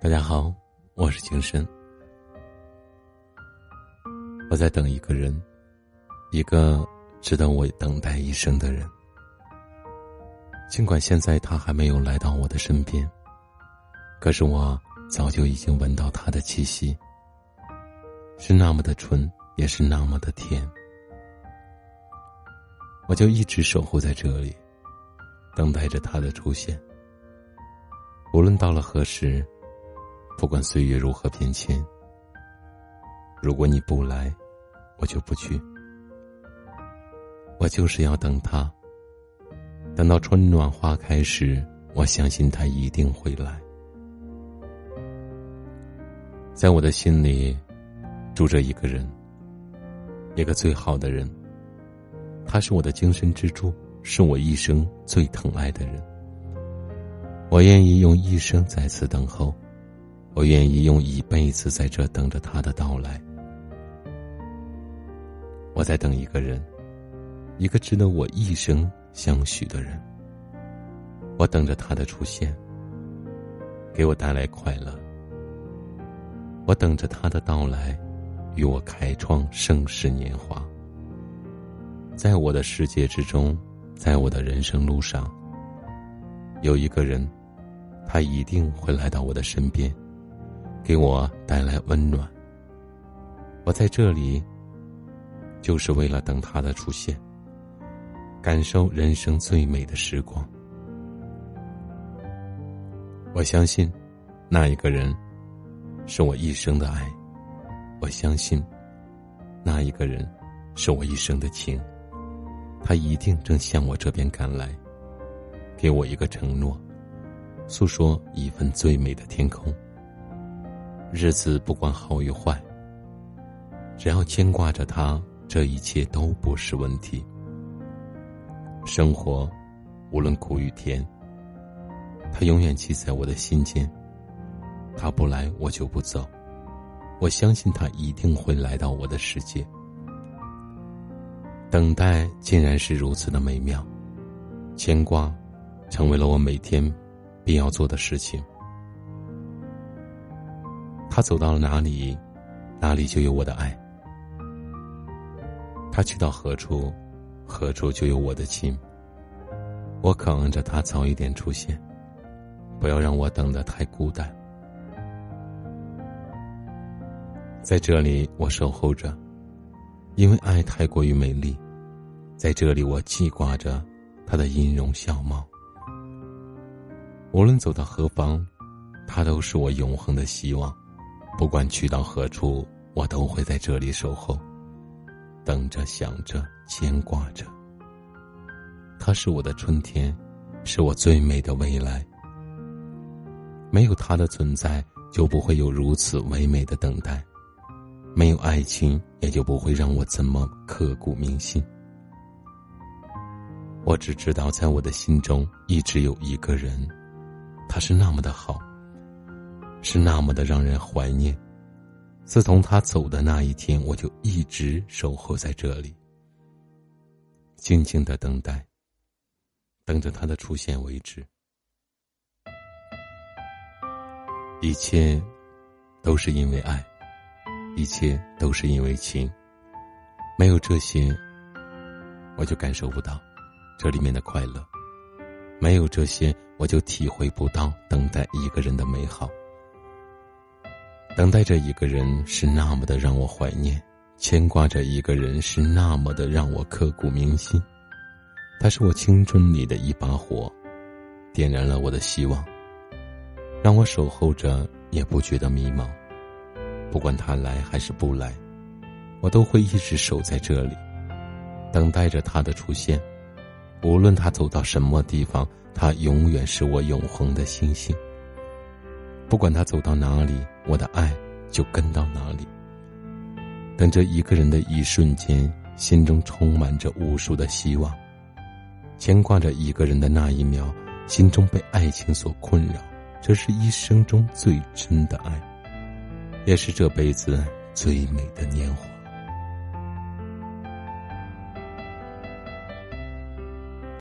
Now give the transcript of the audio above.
大家好，我是情深。我在等一个人，一个值得我等待一生的人。尽管现在他还没有来到我的身边，可是我早就已经闻到他的气息，是那么的纯，也是那么的甜。我就一直守候在这里，等待着他的出现。无论到了何时，不管岁月如何变迁，如果你不来，我就不去。我就是要等他，等到春暖花开时，我相信他一定会来。在我的心里，住着一个人，一个最好的人。他是我的精神支柱，是我一生最疼爱的人。我愿意用一生在此等候，我愿意用一辈子在这等着他的到来。我在等一个人，一个值得我一生相许的人。我等着他的出现，给我带来快乐。我等着他的到来，与我开创盛世年华。在我的世界之中，在我的人生路上，有一个人。他一定会来到我的身边，给我带来温暖。我在这里，就是为了等他的出现，感受人生最美的时光。我相信，那一个人，是我一生的爱；我相信，那一个人，是我一生的情。他一定正向我这边赶来，给我一个承诺。诉说一份最美的天空。日子不管好与坏，只要牵挂着他，这一切都不是问题。生活无论苦与甜，他永远记在我的心间。他不来，我就不走。我相信他一定会来到我的世界。等待竟然是如此的美妙，牵挂成为了我每天。必要做的事情。他走到了哪里，哪里就有我的爱；他去到何处，何处就有我的情。我渴望着他早一点出现，不要让我等得太孤单。在这里，我守候着，因为爱太过于美丽。在这里，我记挂着他的音容笑貌。无论走到何方，他都是我永恒的希望。不管去到何处，我都会在这里守候，等着、想着、牵挂着。他是我的春天，是我最美的未来。没有他的存在，就不会有如此唯美的等待；没有爱情，也就不会让我这么刻骨铭心。我只知道，在我的心中，一直有一个人。他是那么的好，是那么的让人怀念。自从他走的那一天，我就一直守候在这里，静静的等待，等着他的出现为止。一切都是因为爱，一切都是因为情。没有这些，我就感受不到这里面的快乐。没有这些，我就体会不到等待一个人的美好。等待着一个人是那么的让我怀念，牵挂着一个人是那么的让我刻骨铭心。他是我青春里的一把火，点燃了我的希望，让我守候着也不觉得迷茫。不管他来还是不来，我都会一直守在这里，等待着他的出现。无论他走到什么地方，他永远是我永恒的星星。不管他走到哪里，我的爱就跟到哪里。等着一个人的一瞬间，心中充满着无数的希望；牵挂着一个人的那一秒，心中被爱情所困扰。这是一生中最真的爱，也是这辈子最美的年华。